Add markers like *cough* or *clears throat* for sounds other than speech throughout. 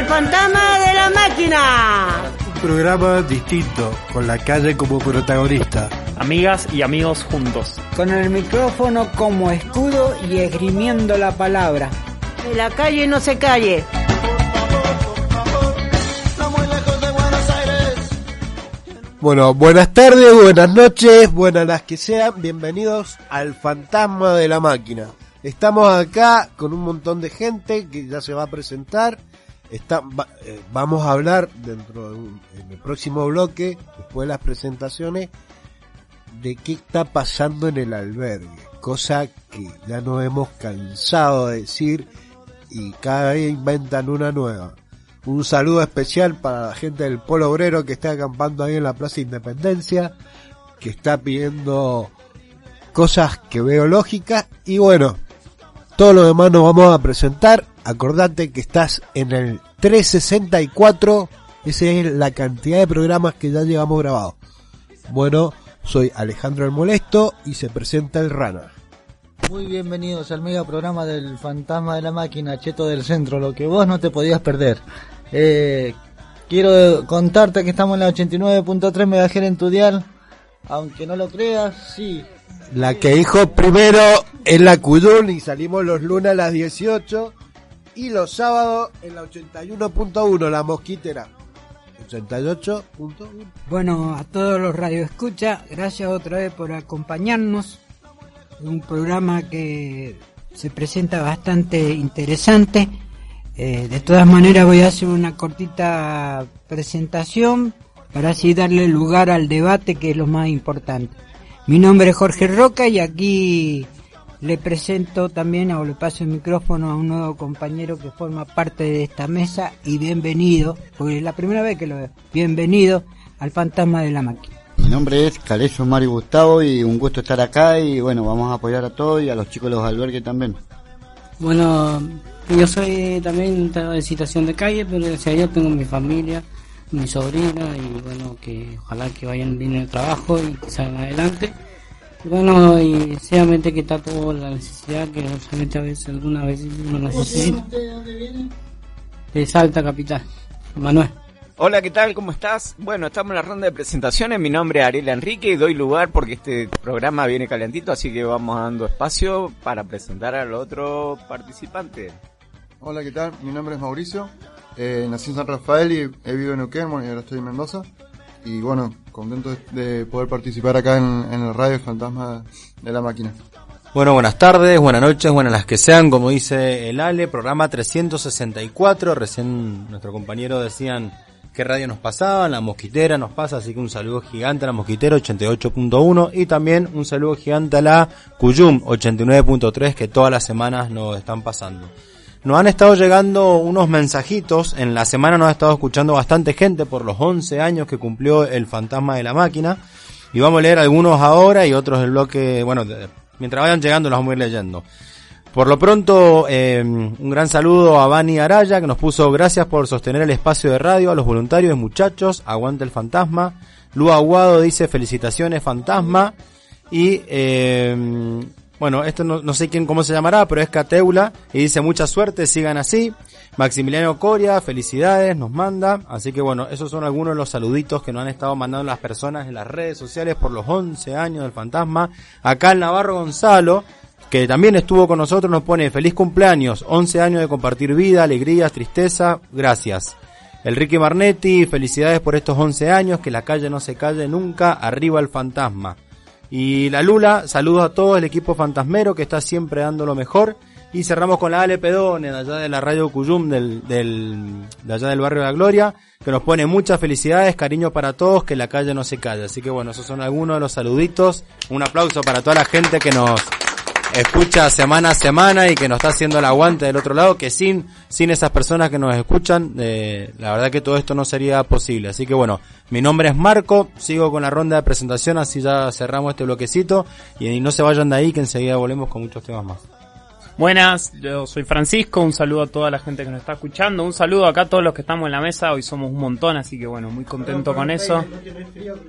El fantasma de la máquina. Un programa distinto, con la calle como protagonista. Amigas y amigos juntos. Con el micrófono como escudo y esgrimiendo la palabra. Que la calle no se calle. Bueno, buenas tardes, buenas noches, buenas las que sean, bienvenidos al Fantasma de la Máquina. Estamos acá con un montón de gente que ya se va a presentar. Está, eh, vamos a hablar dentro de un- en el próximo bloque, después de las presentaciones, de qué está pasando en el albergue. Cosa que ya nos hemos cansado de decir y cada día inventan una nueva. Un saludo especial para la gente del Polo Obrero que está acampando ahí en la Plaza Independencia, que está pidiendo cosas que veo lógicas y bueno, todo lo demás nos vamos a presentar. Acordate que estás en el 364, esa es la cantidad de programas que ya llevamos grabados. Bueno, soy Alejandro el Molesto y se presenta el Rana. Muy bienvenidos al mega programa del fantasma de la máquina, Cheto del Centro, lo que vos no te podías perder. Eh, quiero contarte que estamos en la 89.3 MHz en tu dial, aunque no lo creas, sí. La que dijo primero en la Cuyún y salimos los lunes a las 18 y los sábados en la 81.1, la mosquitera. 88.1. Bueno, a todos los radioescuchas, gracias otra vez por acompañarnos. Un programa que se presenta bastante interesante. Eh, de todas maneras voy a hacer una cortita presentación para así darle lugar al debate que es lo más importante. Mi nombre es Jorge Roca y aquí le presento también o le paso el micrófono a un nuevo compañero que forma parte de esta mesa y bienvenido, porque es la primera vez que lo veo, bienvenido al fantasma de la máquina. Mi nombre es Caleso Mario Gustavo y un gusto estar acá y bueno, vamos a apoyar a todos y a los chicos de los albergues también. Bueno, yo soy también de situación de calle, pero gracias a Dios tengo mi familia, mi sobrina y bueno, que ojalá que vayan bien en el trabajo y que salgan adelante. Bueno, y sinceramente que está toda la necesidad que solamente a veces, algunas veces uno necesita. De Salta Capital, Manuel. Hola, ¿qué tal? ¿Cómo estás? Bueno, estamos en la ronda de presentaciones. Mi nombre es Ariel Enrique y doy lugar porque este programa viene calentito, así que vamos dando espacio para presentar al otro participante. Hola, ¿qué tal? Mi nombre es Mauricio. Eh, nací en San Rafael y he vivido en Neuquén y ahora estoy en Mendoza. Y bueno, contento de de poder participar acá en, en el radio Fantasma de la Máquina. Bueno, buenas tardes, buenas noches, buenas las que sean, como dice el Ale, programa 364, recién nuestro compañero decían qué radio nos pasaba, la mosquitera nos pasa, así que un saludo gigante a la mosquitera 88.1 y también un saludo gigante a la Cuyum 89.3 que todas las semanas nos están pasando. Nos han estado llegando unos mensajitos, en la semana nos ha estado escuchando bastante gente por los 11 años que cumplió el fantasma de la máquina y vamos a leer algunos ahora y otros del bloque, bueno, mientras vayan llegando los vamos a ir leyendo. Por lo pronto, eh, un gran saludo a Bani Araya, que nos puso gracias por sostener el espacio de radio, a los voluntarios, muchachos, aguante el fantasma. Lu Aguado dice felicitaciones, fantasma. Y, eh, bueno, esto no, no sé quién cómo se llamará, pero es Cateula, y dice mucha suerte, sigan así. Maximiliano Coria, felicidades, nos manda. Así que bueno, esos son algunos de los saluditos que nos han estado mandando las personas en las redes sociales por los 11 años del fantasma. Acá el Navarro Gonzalo, que también estuvo con nosotros, nos pone feliz cumpleaños, 11 años de compartir vida, alegrías, tristeza, gracias. Ricky Marnetti, felicidades por estos 11 años, que la calle no se calle nunca, arriba el fantasma. Y la Lula, saludos a todo el equipo fantasmero que está siempre dando lo mejor. Y cerramos con la Ale Pedone, de allá de la radio Cuyum, del, del, de allá del barrio de la Gloria, que nos pone muchas felicidades, cariño para todos, que la calle no se calle. Así que bueno, esos son algunos de los saluditos. Un aplauso para toda la gente que nos escucha semana a semana y que nos está haciendo el aguante del otro lado, que sin, sin esas personas que nos escuchan, eh, la verdad que todo esto no sería posible. Así que bueno, mi nombre es Marco, sigo con la ronda de presentación, así ya cerramos este bloquecito y no se vayan de ahí que enseguida volvemos con muchos temas más. Buenas, yo soy Francisco, un saludo a toda la gente que nos está escuchando, un saludo acá a todos los que estamos en la mesa, hoy somos un montón, así que bueno, muy contento con eso.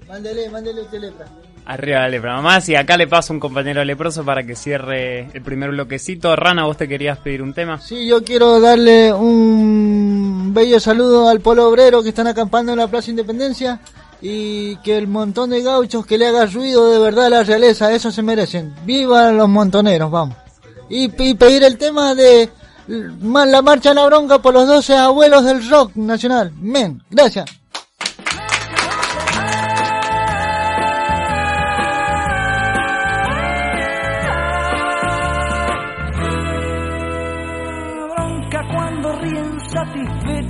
Mándele, mándele usted letra. Arriba la lepra nomás. Y acá le paso un compañero leproso para que cierre el primer bloquecito. Rana, vos te querías pedir un tema. Sí, yo quiero darle un bello saludo al pueblo obrero que están acampando en la Plaza Independencia y que el montón de gauchos que le haga ruido de verdad a la realeza, eso se merecen. ¡Viva los montoneros, vamos! Y, y pedir el tema de la marcha a la bronca por los 12 abuelos del rock nacional. Men, gracias.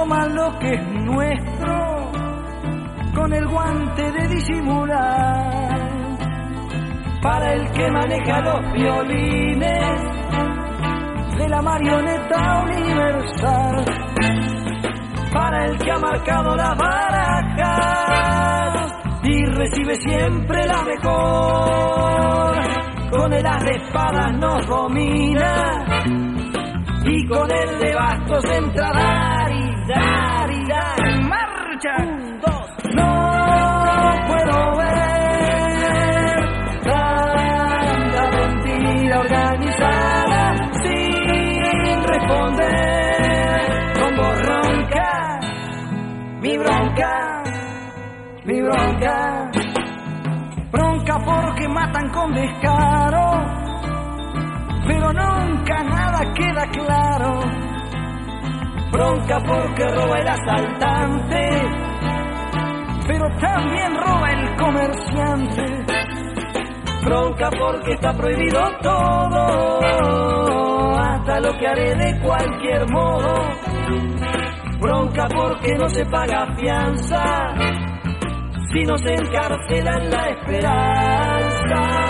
toman lo que es nuestro con el guante de disimular. Para el que maneja los violines de la marioneta universal. Para el que ha marcado las barajas y recibe siempre la mejor. Con el as de espadas nos domina y con el de bastos entra dar en marcha. No puedo ver tanta mentira organizada sin responder. Como ronca. Mi bronca. Mi bronca. Bronca porque matan con descaro, pero nunca nada queda claro. Bronca porque roba el asaltante, pero también roba el comerciante. Bronca porque está prohibido todo, hasta lo que haré de cualquier modo. Bronca porque no se paga fianza si nos encarcelan la esperanza.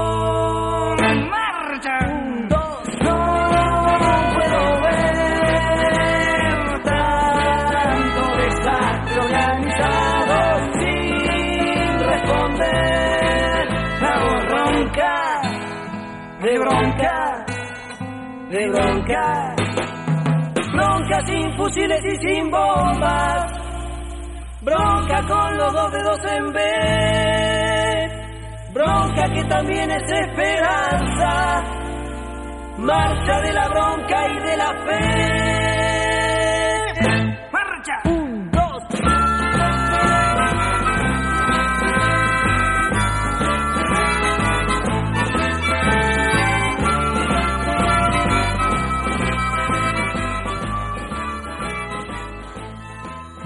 De bronca, de bronca. Bronca sin fusiles y sin bombas. Bronca con los dos dedos en vez. Bronca que también es esperanza. Marcha de la bronca y de la fe. Marcha.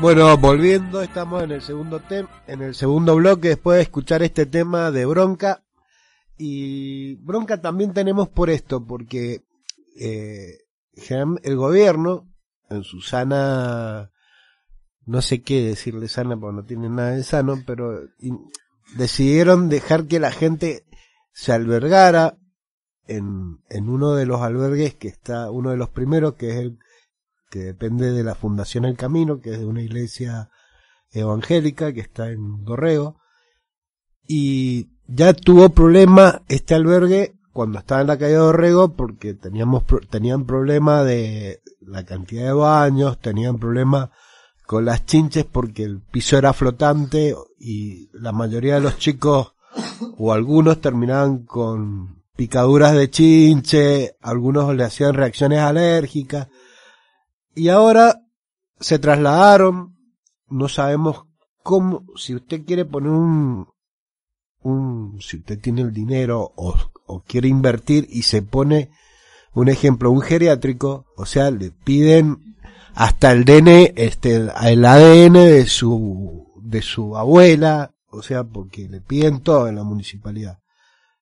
Bueno, volviendo, estamos en el segundo tem en el segundo bloque después de escuchar este tema de bronca y bronca también tenemos por esto porque eh, el gobierno en su sana no sé qué decirle sana porque no tiene nada de sano, pero decidieron dejar que la gente se albergara en, en uno de los albergues que está, uno de los primeros que es el que depende de la Fundación El Camino, que es de una iglesia evangélica que está en Dorrego. Y ya tuvo problema este albergue cuando estaba en la calle Dorrego porque teníamos, tenían problema de la cantidad de baños, tenían problema con las chinches porque el piso era flotante y la mayoría de los chicos o algunos terminaban con picaduras de chinche, algunos le hacían reacciones alérgicas. Y ahora se trasladaron, no sabemos cómo, si usted quiere poner un, un, si usted tiene el dinero o, o quiere invertir y se pone, un ejemplo, un geriátrico, o sea, le piden hasta el DN, este, el ADN de su, de su abuela, o sea, porque le piden todo en la municipalidad.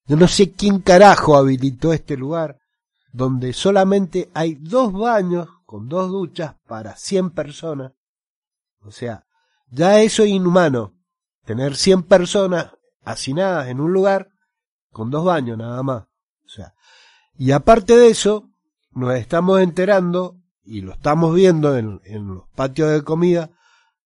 Yo no sé quién carajo habilitó este lugar donde solamente hay dos baños con dos duchas para 100 personas. O sea, ya eso es inhumano. Tener 100 personas hacinadas en un lugar con dos baños nada más. O sea, y aparte de eso, nos estamos enterando y lo estamos viendo en, en los patios de comida,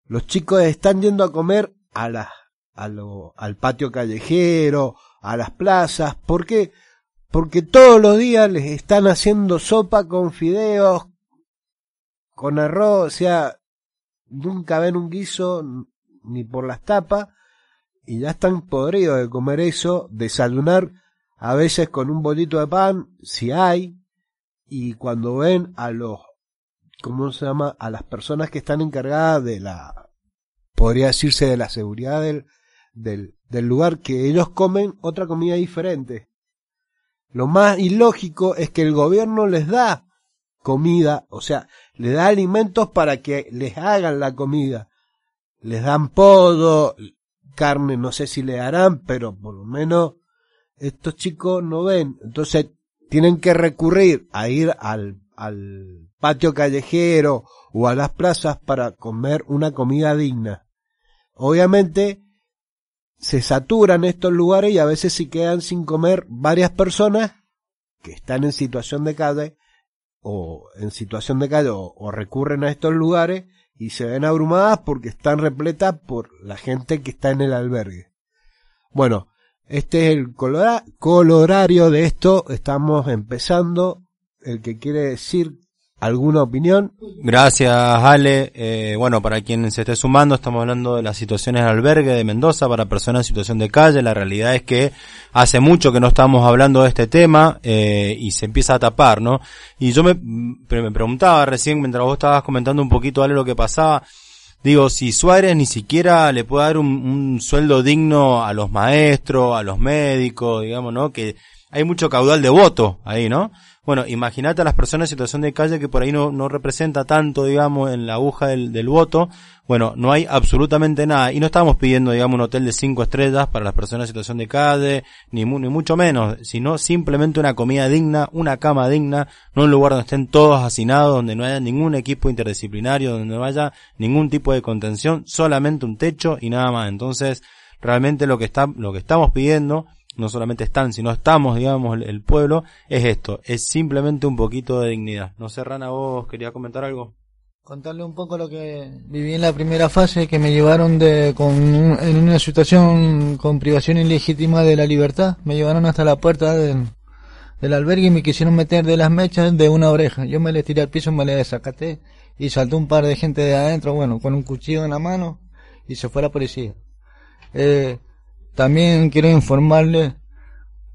los chicos están yendo a comer a la, a lo, al patio callejero, a las plazas. ¿Por qué? Porque todos los días les están haciendo sopa con fideos, con arroz, o sea, nunca ven un guiso ni por las tapas y ya están podridos de comer eso, desayunar a veces con un bolito de pan, si hay, y cuando ven a los, ¿cómo se llama? A las personas que están encargadas de la, podría decirse de la seguridad del, del, del lugar que ellos comen otra comida diferente. Lo más ilógico es que el gobierno les da comida, o sea, les da alimentos para que les hagan la comida. Les dan podo, carne, no sé si le harán, pero por lo menos estos chicos no ven. Entonces tienen que recurrir a ir al, al patio callejero o a las plazas para comer una comida digna. Obviamente se saturan estos lugares y a veces se quedan sin comer varias personas que están en situación de calle o en situación de calle o, recurren a estos lugares y se ven abrumadas porque están repletas por la gente que está en el albergue. Bueno, este es el colora colorario de esto. Estamos empezando. El que quiere decir ¿Alguna opinión? Gracias, Ale. Eh, bueno, para quien se esté sumando, estamos hablando de las situaciones en albergue de Mendoza para personas en situación de calle. La realidad es que hace mucho que no estamos hablando de este tema eh, y se empieza a tapar, ¿no? Y yo me, me preguntaba recién, mientras vos estabas comentando un poquito, Ale, lo que pasaba, digo, si Suárez ni siquiera le puede dar un, un sueldo digno a los maestros, a los médicos, digamos, ¿no? Que hay mucho caudal de voto ahí, ¿no? Bueno, imagínate a las personas en situación de calle que por ahí no, no representa tanto, digamos, en la aguja del, del voto. Bueno, no hay absolutamente nada. Y no estamos pidiendo, digamos, un hotel de cinco estrellas para las personas en situación de calle, ni, ni mucho menos, sino simplemente una comida digna, una cama digna, no un lugar donde estén todos hacinados, donde no haya ningún equipo interdisciplinario, donde no haya ningún tipo de contención, solamente un techo y nada más. Entonces, realmente lo que está, lo que estamos pidiendo no solamente están, sino estamos, digamos, el, pueblo, es esto, es simplemente un poquito de dignidad. No sé, Rana, vos querías comentar algo. Contarle un poco lo que viví en la primera fase, que me llevaron de, con, en una situación con privación ilegítima de la libertad, me llevaron hasta la puerta del, del albergue y me quisieron meter de las mechas de una oreja. Yo me le tiré al piso, me le desacaté y saltó un par de gente de adentro, bueno, con un cuchillo en la mano y se fue la policía. Eh, también quiero informarle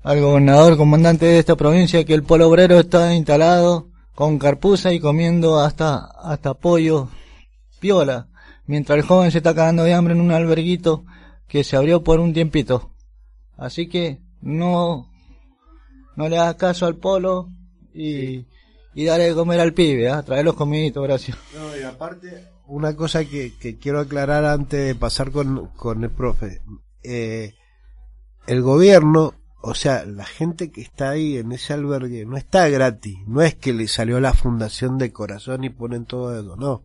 al gobernador comandante de esta provincia que el polo obrero está instalado con carpuza y comiendo hasta, hasta pollo piola, mientras el joven se está cagando de hambre en un alberguito que se abrió por un tiempito. Así que no, no le hagas caso al polo y, y dale de comer al pibe, ¿eh? trae los comiditos, gracias. No, y aparte, una cosa que, que quiero aclarar antes de pasar con, con el profe eh, el gobierno, o sea, la gente que está ahí en ese albergue no está gratis, no es que le salió la fundación de corazón y ponen todo eso, no.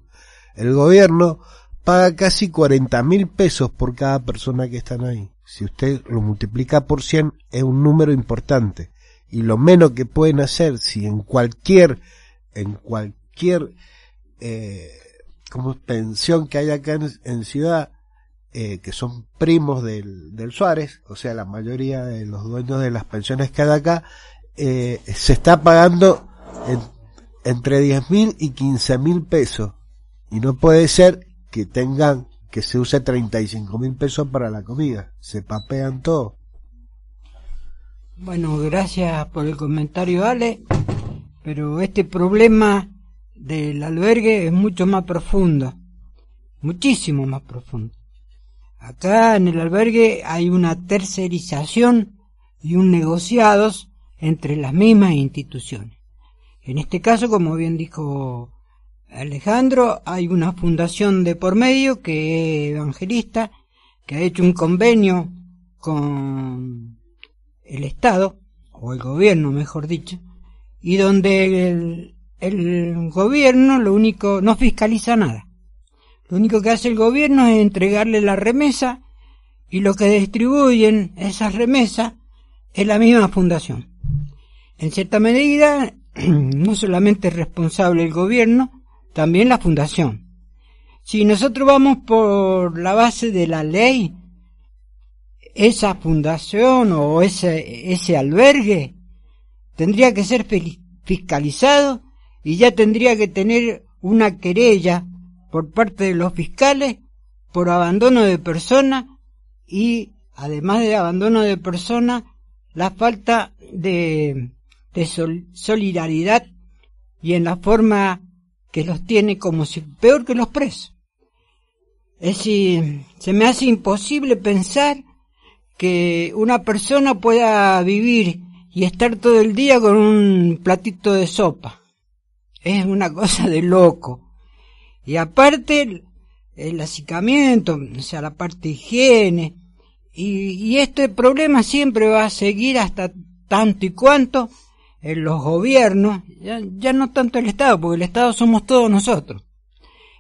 El gobierno paga casi 40 mil pesos por cada persona que están ahí. Si usted lo multiplica por 100 es un número importante. Y lo menos que pueden hacer si en cualquier, en cualquier, eh, como pensión que haya acá en ciudad, eh, que son primos del, del, Suárez, o sea, la mayoría de los dueños de las pensiones que hay acá, eh, se está pagando en, entre 10 mil y 15 mil pesos. Y no puede ser que tengan, que se use 35 mil pesos para la comida. Se papean todo. Bueno, gracias por el comentario, Ale. Pero este problema del albergue es mucho más profundo. Muchísimo más profundo. Acá en el albergue hay una tercerización y un negociados entre las mismas instituciones. En este caso, como bien dijo Alejandro, hay una fundación de por medio que es evangelista, que ha hecho un convenio con el Estado, o el gobierno mejor dicho, y donde el, el gobierno lo único, no fiscaliza nada. Lo único que hace el gobierno es entregarle la remesa y lo que distribuyen esas remesas es la misma fundación. En cierta medida, *clears throat* no solamente es responsable el gobierno, también la fundación. Si nosotros vamos por la base de la ley, esa fundación o ese, ese albergue tendría que ser fiscalizado y ya tendría que tener una querella por parte de los fiscales por abandono de persona y además de abandono de persona la falta de, de solidaridad y en la forma que los tiene como si peor que los presos. Es decir, se me hace imposible pensar que una persona pueda vivir y estar todo el día con un platito de sopa. Es una cosa de loco. Y aparte, el acicamiento, o sea, la parte higiene, y, y este problema siempre va a seguir hasta tanto y cuanto en los gobiernos, ya, ya no tanto el Estado, porque el Estado somos todos nosotros.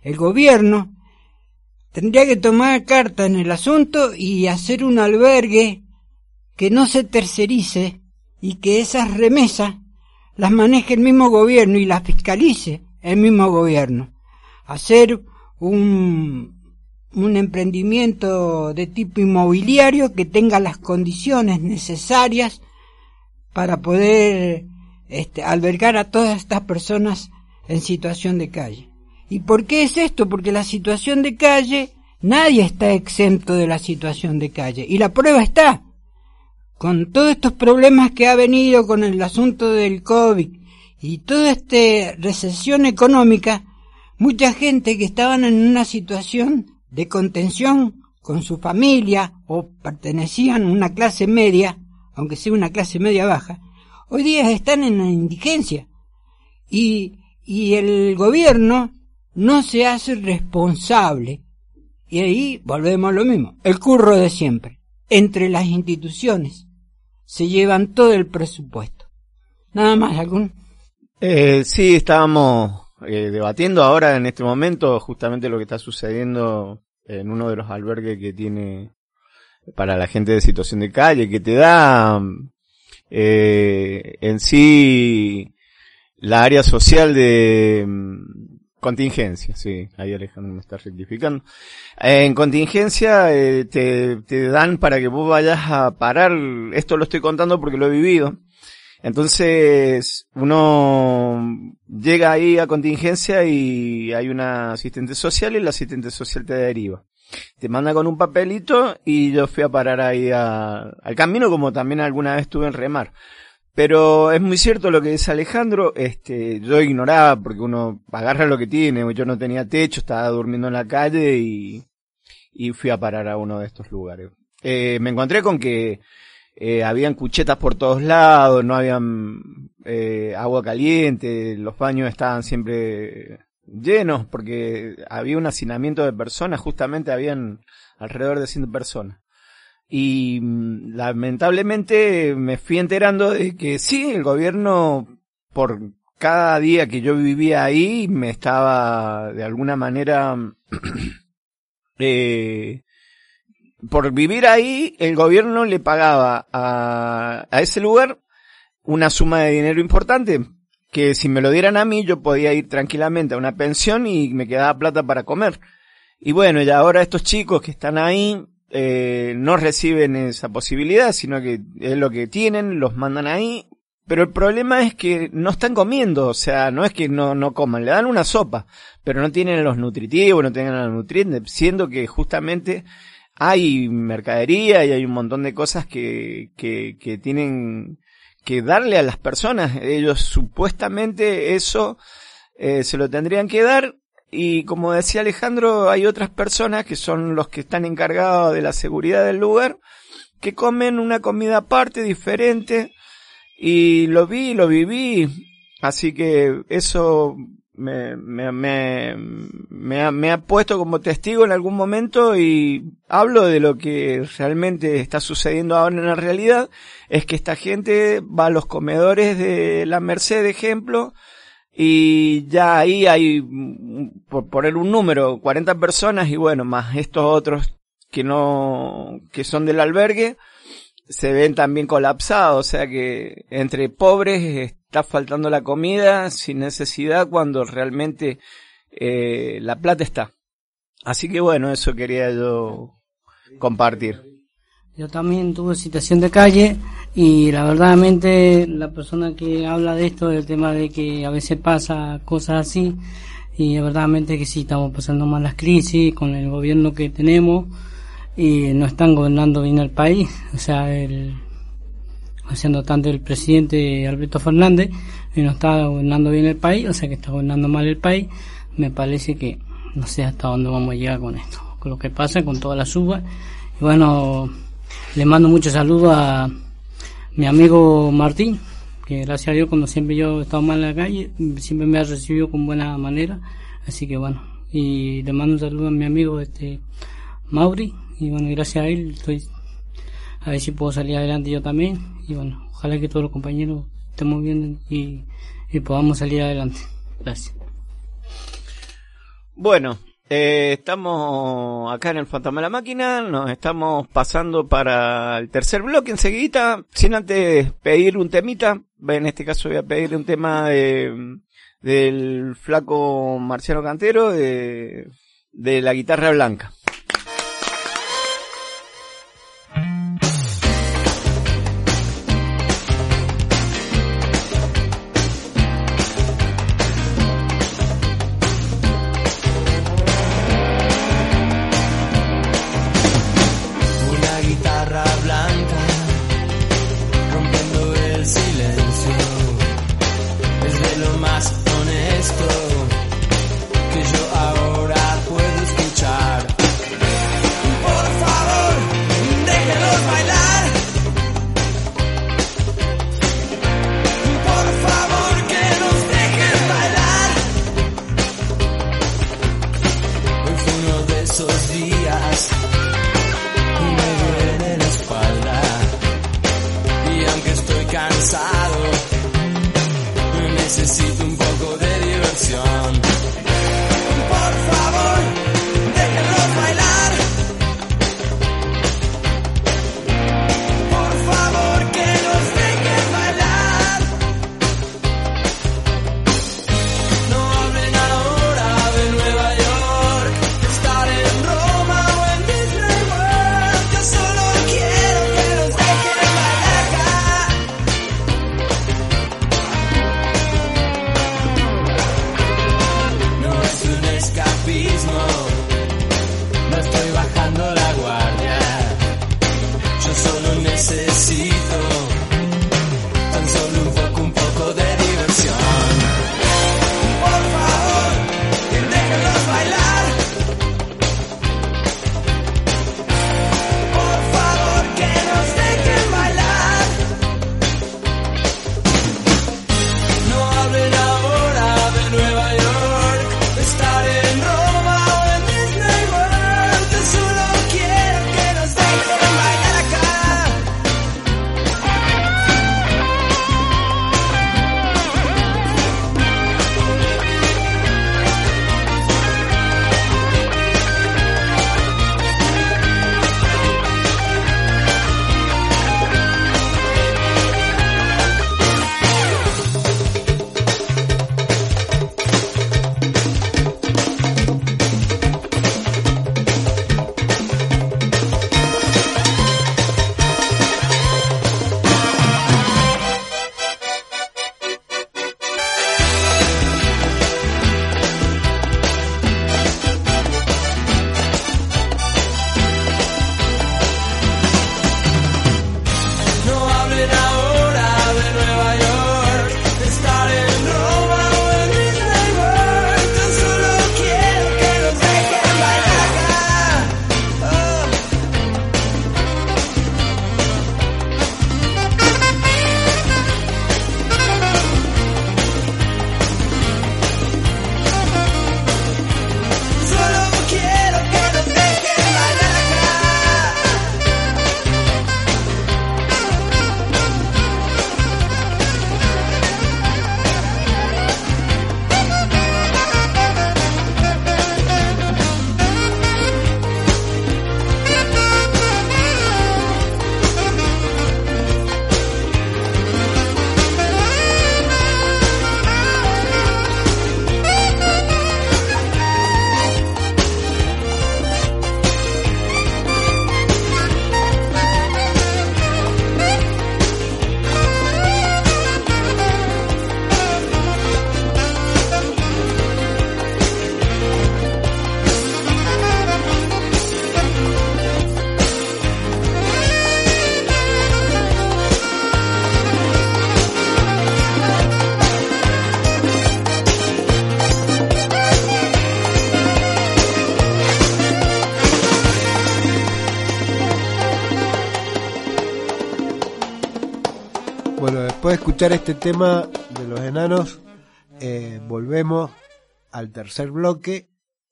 El gobierno tendría que tomar carta en el asunto y hacer un albergue que no se tercerice y que esas remesas las maneje el mismo gobierno y las fiscalice el mismo gobierno hacer un, un emprendimiento de tipo inmobiliario que tenga las condiciones necesarias para poder este, albergar a todas estas personas en situación de calle. ¿Y por qué es esto? Porque la situación de calle, nadie está exento de la situación de calle. Y la prueba está. Con todos estos problemas que ha venido con el asunto del COVID y toda esta recesión económica, mucha gente que estaban en una situación de contención con su familia o pertenecían a una clase media, aunque sea una clase media baja, hoy día están en la indigencia. Y, y el gobierno no se hace responsable. Y ahí volvemos a lo mismo, el curro de siempre. Entre las instituciones se llevan todo el presupuesto. Nada más, ¿algún? Eh, sí, estábamos eh, debatiendo ahora en este momento justamente lo que está sucediendo en uno de los albergues que tiene para la gente de situación de calle, que te da eh, en sí la área social de mm, contingencia, sí, ahí Alejandro me está rectificando. En contingencia eh, te, te dan para que vos vayas a parar, esto lo estoy contando porque lo he vivido, entonces, uno llega ahí a contingencia y hay una asistente social y el asistente social te deriva. Te manda con un papelito y yo fui a parar ahí al camino como también alguna vez estuve en remar. Pero es muy cierto lo que dice Alejandro, este, yo ignoraba porque uno agarra lo que tiene, yo no tenía techo, estaba durmiendo en la calle y, y fui a parar a uno de estos lugares. Eh, me encontré con que eh, habían cuchetas por todos lados, no habían eh, agua caliente, los baños estaban siempre llenos porque había un hacinamiento de personas, justamente habían alrededor de 100 personas. Y mm, lamentablemente me fui enterando de que sí, el gobierno por cada día que yo vivía ahí me estaba de alguna manera *clears throat* eh, por vivir ahí, el gobierno le pagaba a, a ese lugar una suma de dinero importante, que si me lo dieran a mí yo podía ir tranquilamente a una pensión y me quedaba plata para comer. Y bueno, y ahora estos chicos que están ahí eh, no reciben esa posibilidad, sino que es lo que tienen, los mandan ahí. Pero el problema es que no están comiendo, o sea, no es que no, no coman, le dan una sopa, pero no tienen los nutritivos, no tienen los nutrientes, siendo que justamente hay mercadería y hay un montón de cosas que, que, que tienen que darle a las personas. Ellos supuestamente eso eh, se lo tendrían que dar y como decía Alejandro, hay otras personas que son los que están encargados de la seguridad del lugar que comen una comida aparte, diferente y lo vi, lo viví, así que eso me, me, me, me, ha, me ha puesto como testigo en algún momento y hablo de lo que realmente está sucediendo ahora en la realidad, es que esta gente va a los comedores de la Merced, ejemplo, y ya ahí hay, por poner un número, 40 personas y bueno, más estos otros que no, que son del albergue, se ven también colapsados, o sea que entre pobres está faltando la comida sin necesidad cuando realmente eh, la plata está. Así que bueno, eso quería yo compartir. Yo también tuve situación de calle y la verdaderamente la persona que habla de esto, del tema de que a veces pasa cosas así, y verdaderamente que sí estamos pasando malas crisis con el gobierno que tenemos y no están gobernando bien el país, o sea, el, haciendo tanto el presidente Alberto Fernández y no está gobernando bien el país, o sea que está gobernando mal el país, me parece que no sé hasta dónde vamos a llegar con esto, con lo que pasa con toda la suba. Y bueno, le mando muchos saludos a mi amigo Martín, que gracias a Dios cuando siempre yo he estado mal en la calle, siempre me ha recibido con buena manera, así que bueno, y le mando un saludo a mi amigo este Mauri, y bueno, gracias a él estoy a ver si puedo salir adelante yo también y bueno, ojalá que todos los compañeros estemos bien y, podamos salir adelante. Gracias. Bueno, eh, estamos acá en el Fantasma de la Máquina, nos estamos pasando para el tercer bloque enseguida, sin antes pedir un temita, en este caso voy a pedir un tema de, del flaco Marciano Cantero de, de la guitarra blanca. De escuchar este tema de los enanos, eh, volvemos al tercer bloque.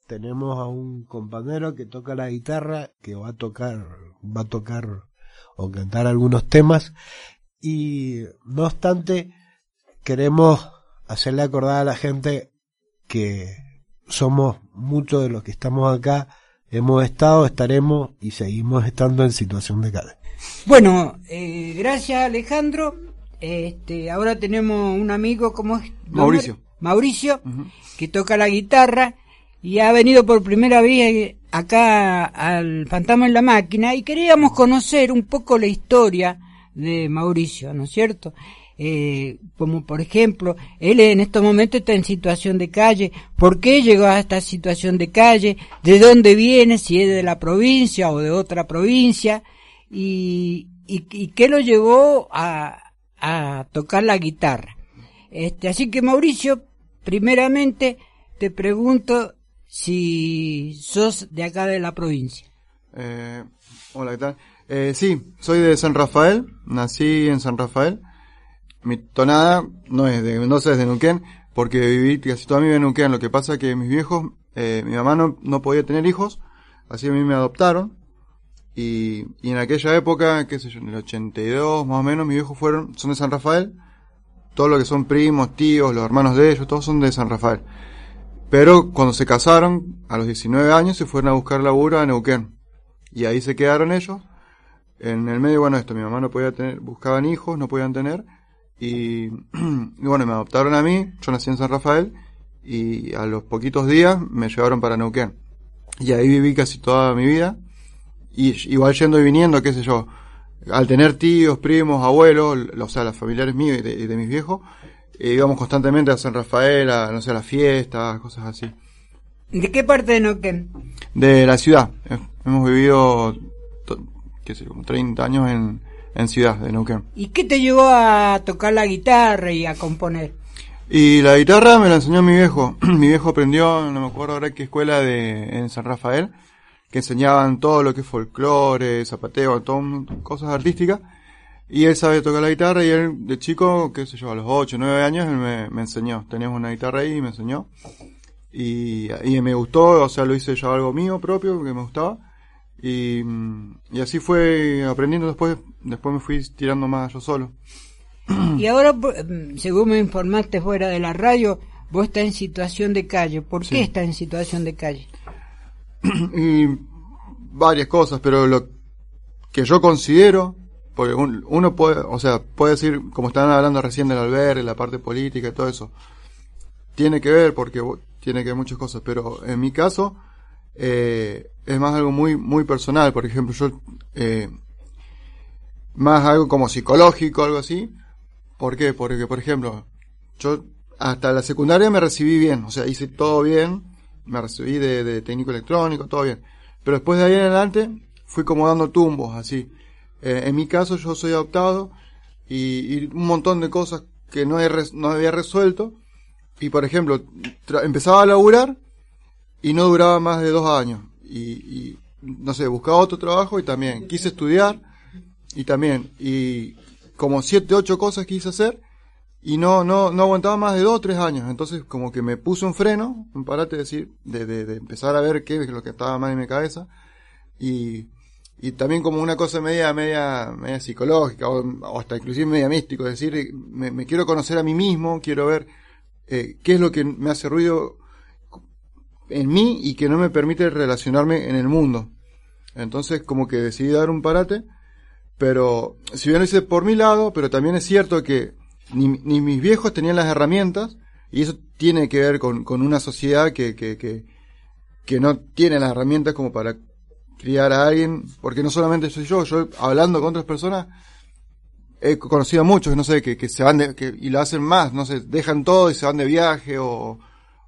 Tenemos a un compañero que toca la guitarra, que va a tocar, va a tocar o cantar algunos temas. Y no obstante, queremos hacerle acordar a la gente que somos muchos de los que estamos acá, hemos estado, estaremos y seguimos estando en situación de calle. Bueno, eh, gracias Alejandro. Este, ahora tenemos un amigo como es Mauricio. Mauricio, que toca la guitarra y ha venido por primera vez acá al Fantasma en la Máquina y queríamos conocer un poco la historia de Mauricio, ¿no es cierto? Eh, como por ejemplo, él en estos momentos está en situación de calle, ¿por qué llegó a esta situación de calle? ¿De dónde viene? Si es de la provincia o de otra provincia, y, y, y qué lo llevó a, a tocar la guitarra. Este, así que Mauricio, primeramente te pregunto si sos de acá de la provincia. Eh, hola, ¿qué tal? Eh, sí, soy de San Rafael, nací en San Rafael. Mi tonada no es de Mendoza, es de Neuquén, porque viví casi toda mi vida en Neuquén. Lo que pasa que mis viejos, eh, mi mamá no, no podía tener hijos, así a mí me adoptaron. Y, y en aquella época, qué sé yo, en el 82 más o menos, mis viejos fueron, son de San Rafael. Todo lo que son primos, tíos, los hermanos de ellos, todos son de San Rafael. Pero cuando se casaron, a los 19 años, se fueron a buscar laburo a Neuquén. Y ahí se quedaron ellos. En el medio, bueno, esto, mi mamá no podía tener, buscaban hijos, no podían tener. Y, *clears throat* y bueno, me adoptaron a mí, yo nací en San Rafael. Y a los poquitos días me llevaron para Neuquén. Y ahí viví casi toda mi vida. Y igual yendo y viniendo, qué sé yo. Al tener tíos, primos, abuelos, o sea, los familiares míos y de, y de mis viejos, eh, íbamos constantemente a San Rafael, a, no sé, a las fiestas, cosas así. ¿De qué parte de Neuquén? De la ciudad. Eh, Hemos vivido, qué sé yo, como 30 años en, en ciudad de Neuquén. ¿Y qué te llevó a tocar la guitarra y a componer? Y la guitarra me la enseñó mi viejo. *clears throat* mi viejo aprendió, no me acuerdo ahora qué escuela de, en San Rafael, que enseñaban todo lo que es folclore, zapateo, todo, cosas artísticas. Y él sabe tocar la guitarra y él de chico, qué sé yo, a los 8, 9 años él me, me enseñó. Teníamos una guitarra ahí y me enseñó. Y, y me gustó, o sea, lo hice yo algo mío propio, que me gustaba. Y, y así fue aprendiendo después, después me fui tirando más yo solo. Y ahora, mm, según me informaste fuera de la radio, vos estás en situación de calle. ¿Por qué estás en situación de calle? *clears throat* y varias cosas, pero lo que yo considero, porque un- uno puede, o sea, puede decir, como estaban hablando recién del albergue, la parte política y todo eso, tiene que ver porque tiene que ver muchas cosas, pero en mi caso eh, es más algo muy muy personal, por ejemplo, yo eh, más algo como psicológico, algo así. ¿Por qué? Porque, por ejemplo, yo hasta la secundaria me recibí bien, o sea, hice todo bien, me recibí de, técnico electrónico, todo bien. Pero después de ahí en adelante fui como dando tumbos, así. Eh, en mi caso yo soy adoptado y, y un montón de cosas que no, he no había resuelto. Y por ejemplo, empezaba a laburar y no duraba más de dos años. Y, y, no sé, buscaba otro trabajo y también quise estudiar y también, y como siete, ocho cosas quise hacer y no, no, no aguantaba más de dos o tres años. Entonces como que me puse un freno, un parate de decir, de, de, empezar a ver qué es lo que estaba mal en mi cabeza y, y también como una cosa media, media, media psicológica o, hasta inclusive media místico, es decir, me, me quiero conocer a mí mismo, quiero ver eh, qué es lo que me hace ruido en mí y que no me permite relacionarme en el mundo. Entonces como que decidí dar un parate, pero si bien lo hice por mi lado, pero también es cierto que ni, ni mis viejos tenían las herramientas y eso tiene que ver con, una sociedad que, que, que, no tiene las herramientas como para criar a alguien, porque no solamente soy yo, yo hablando con otras personas he conocido a muchos, no sé, que, se van de, que, y lo hacen más, no sé, dejan todo y se van de viaje o,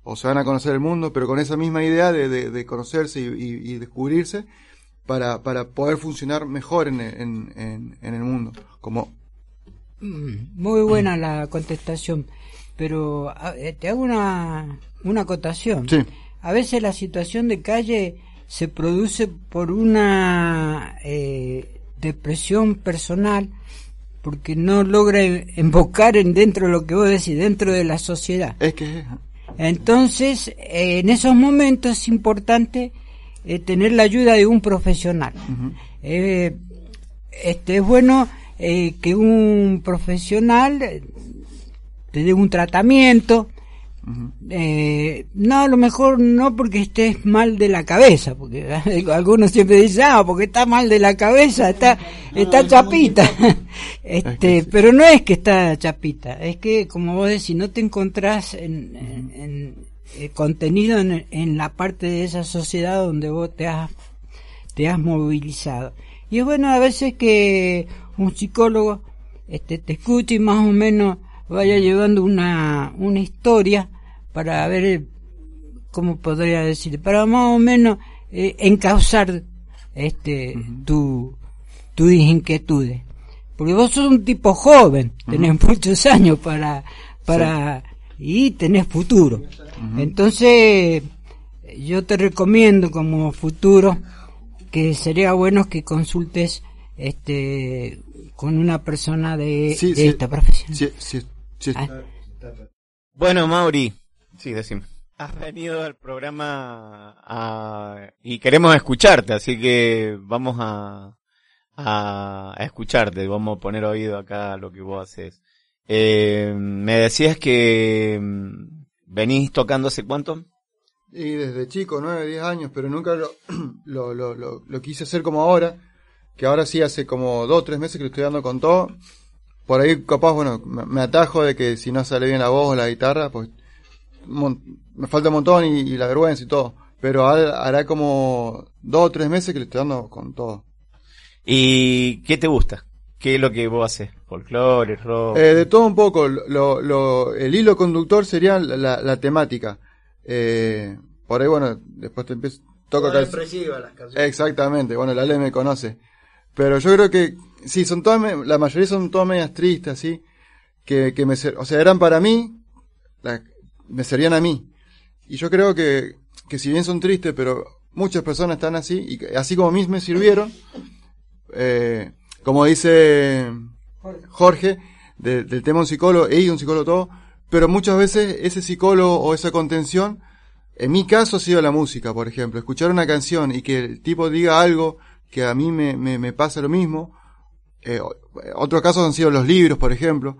o se van a conocer el mundo, pero con esa misma idea de, de, conocerse y, descubrirse para, para poder funcionar mejor en, en, en, en el mundo. Como, Muy buena la contestación, pero eh, te hago una, una acotación. Sí. A veces la situación de calle se produce por una eh, depresión personal, porque no logra embocar en dentro de lo que vos decís, dentro de la sociedad. Es que Entonces, eh, en esos momentos es importante eh, tener la ayuda de un profesional. Este es bueno eh, que un profesional eh, te dé un tratamiento. Eh, no, a lo mejor no porque estés mal de la cabeza, porque *laughs* algunos siempre dicen, ah, porque está mal de la cabeza, está, está chapita. *laughs* este, pero no es que está chapita, es que, como vos decís, no te encontrás en, en- en, eh, contenido en, en la parte de esa sociedad donde vos te has, te has movilizado. Y es bueno a veces que un psicólogo este, te escuche y más o menos vaya llevando una, una historia para ver cómo podría decir, para más o menos eh, encauzar este tu, tus inquietudes. Porque vos sos un tipo joven, tenés muchos años para, para, y tenés futuro. Entonces, yo te recomiendo como futuro que sería bueno que consultes este con una persona de, Sí, de sí. esta profesión. Sí, sí, sí. Ah. Bueno, Mauri, sí, decime. Has venido al programa a- y queremos escucharte, así que vamos a, a, a escucharte, vamos a poner oído acá a lo que vos haces. Eh, me decías que mm, venís tocando hace cuánto? Y desde chico, 9, 10 años, pero nunca lo, *clears throat* lo, lo, lo, lo quise hacer como ahora, que ahora sí hace como 2 3 meses que lo estoy dando con todo. Por ahí capaz, bueno, me, atajo de que si no sale bien la voz o la guitarra, pues me falta un montón y, y la vergüenza y todo. Pero hará, hará como 2 o 3 meses que le estoy dando con todo. ¿Y qué te gusta? ¿Qué es lo que vos haces? ¿Folclore, rock? Eh, de todo un poco, lo, lo, el hilo conductor sería la, la, la temática. Eh, por ahí, bueno, después te empiezo, toco las canciones. Exactamente, bueno, la ley me conoce. Pero yo creo que, sí, son todas, la mayoría son todas medias tristes, así, que, que me, o sea, eran para mí, la- me servían a mí. Y yo creo que, que si bien son tristes, pero muchas personas están así, y así como a mí me sirvieron, eh, como dice Jorge, de- del tema un psicólogo, ella un psicólogo todo, pero muchas veces ese psicólogo o esa contención, en mi caso ha sido la música, por ejemplo, escuchar una canción y que el tipo diga algo que a mí me, me, me pasa lo mismo, eh, o- otros casos han sido los libros, por ejemplo,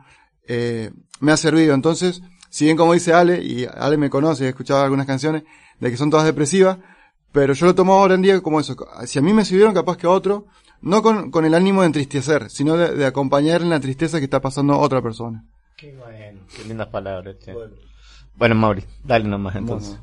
eh, me ha servido. Entonces, si bien como dice Ale, y Ale me conoce, he escuchado algunas canciones de que son todas depresivas, pero yo lo tomo ahora en día como eso. Si a mí me sirvieron, capaz que a otro, no con, con el ánimo de entristecer, sino de, de acompañar en la tristeza que está pasando a otra persona. Qué bueno, qué lindas palabras. che. Bueno, Mauri, dale nomás entonces.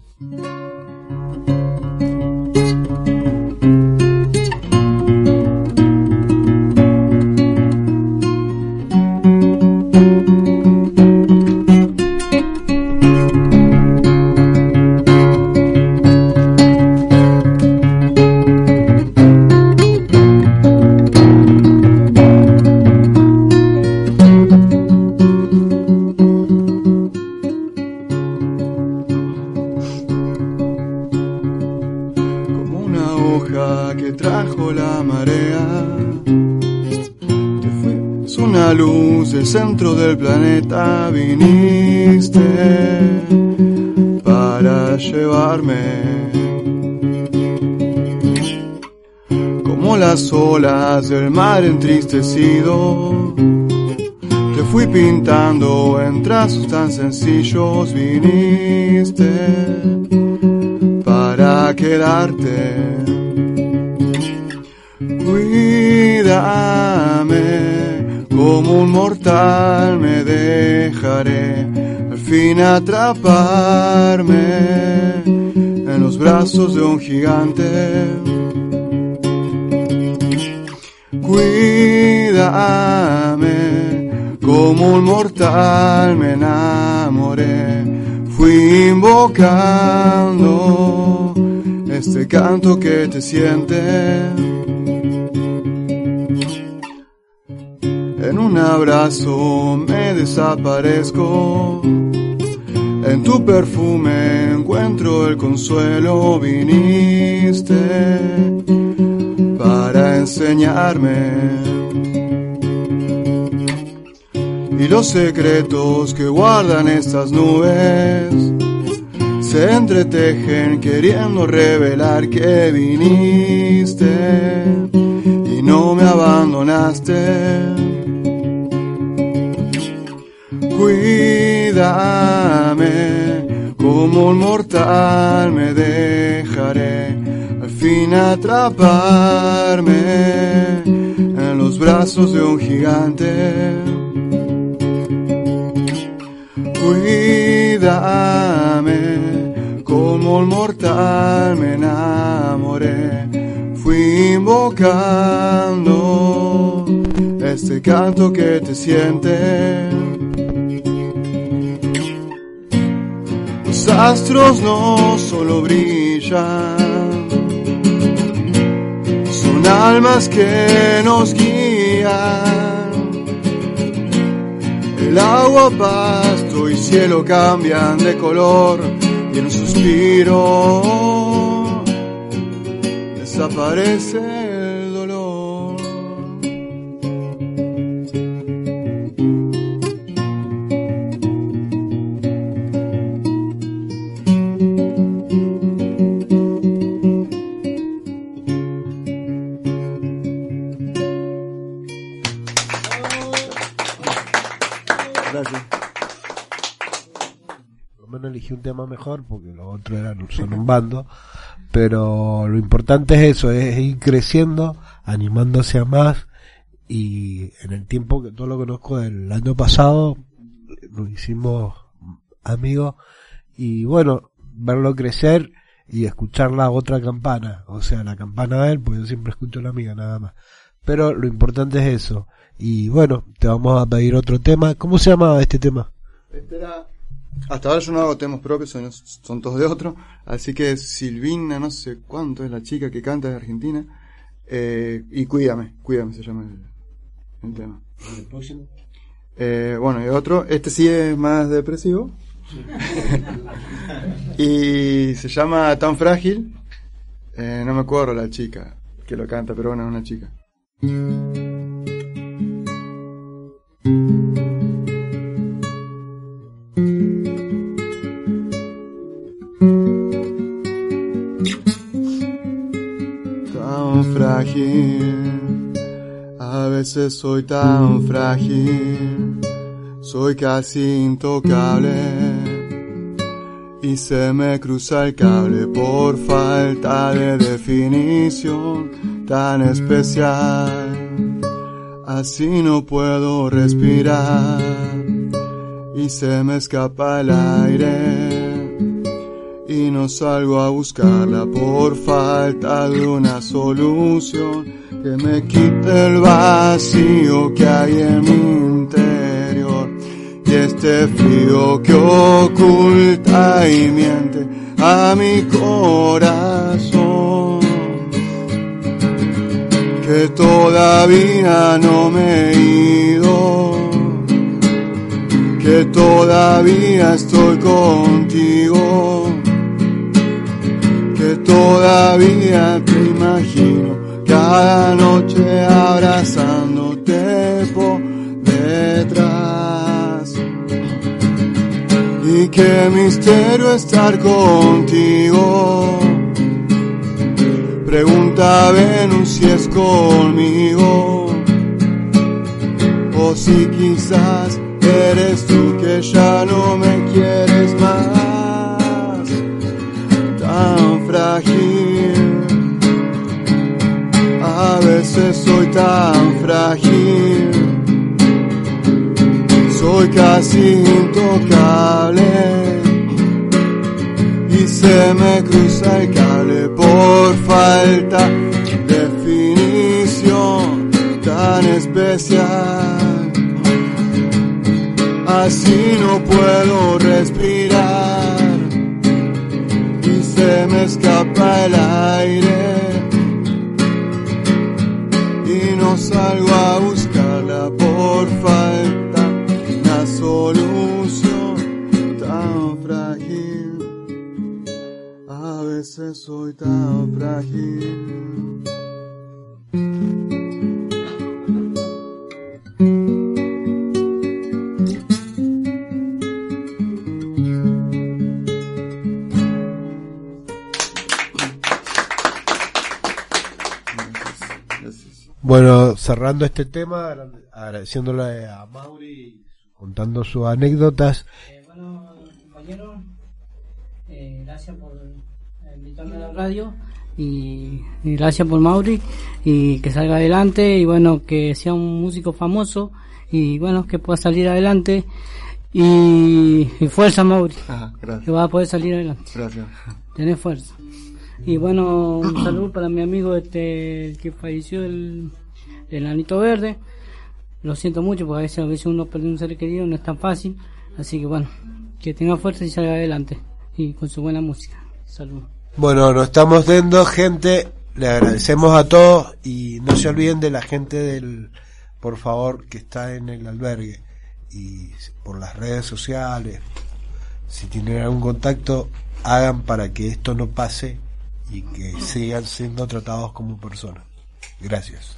Las olas del mar entristecido. Te fui pintando en trazos tan sencillos. Viniste para quedarte. Cuídame, como un mortal me dejaré al fin atraparme en los brazos de un gigante. Cuídame, como un mortal me enamoré. Fui invocando este canto que te siente. En un abrazo me desaparezco. En tu perfume encuentro el consuelo. Viniste para enseñarme y los secretos que guardan estas nubes se entretejen queriendo revelar que viniste y no me abandonaste. Cuídame, como un mortal me dejaré fin atraparme en los brazos de un gigante. Cuídame, como un mortal me enamoré. Fui invocando este canto que te siente. Los astros no solo brillan, almas que nos guían. El agua, pasto y cielo cambian de color y en un suspiro desaparece porque los otros eran son un bando. Pero lo importante es eso, es ir creciendo, animándose a más. Y en el tiempo que todo lo conozco del año pasado, nos hicimos amigos. Y bueno, verlo crecer y escuchar la otra campana. O sea, la campana de él, pues yo siempre escucho la mía nada más. Pero lo importante es eso. Y bueno, te vamos a pedir otro tema. ¿Cómo se llamaba este tema? Este era- Hasta ahora yo no hago temas propios, son, son todos de otro. Así que Silvina, no sé cuánto es la chica que canta de Argentina. Eh, y Cuídame, Cuídame se llama el, el tema. ¿El próximo? Eh, bueno, y otro, este sí es más depresivo. *laughs* y se llama Tan Frágil. Eh, no me acuerdo la chica que lo canta, pero bueno, es una chica. Veces soy tan frágil, soy casi intocable y se me cruza el cable por falta de definición tan especial. Así no puedo respirar y se me escapa el aire y no salgo a buscarla por falta de una solución que me quite el vacío que hay en mi interior y este frío que oculta y miente a mi corazón. Que todavía no me he ido que todavía estoy contigo que todavía te imagino cada noche abrazándote por detrás. Y qué misterio estar contigo. Pregunta Venus si es conmigo. O si quizás eres tú que ya no me quieres más tan frágil. Veces soy tan frágil. Soy casi intocable. Y se me cruza el cable por falta de definición tan especial. Así no puedo respirar y se me escapa el aire salgo a buscarla por falta de solución tan frágil. A veces soy tan frágil. Cerrando este tema, agra- agradeciéndole a Mauri, contando sus anécdotas. bueno, compañero, eh, gracias por invitarme a la radio y, y gracias por Mauri y que salga adelante y bueno, que sea un músico famoso y bueno, que pueda salir adelante y, y fuerza Mauri, Ajá, gracias. que va a poder salir adelante. Gracias. Tener fuerza. Y bueno, un saludo para mi amigo este el que falleció el, el anito verde. Lo siento mucho porque a veces, a veces uno pierde un ser querido, no es tan fácil. Así que bueno, que tenga fuerza y salga adelante. Y con su buena música. Salud. Bueno, nos estamos viendo, gente. Le agradecemos a todos y no se olviden de la gente del, por favor, que está en el albergue y por las redes sociales. Si tienen algún contacto, hagan para que esto no pase y que sigan siendo tratados como personas. Gracias.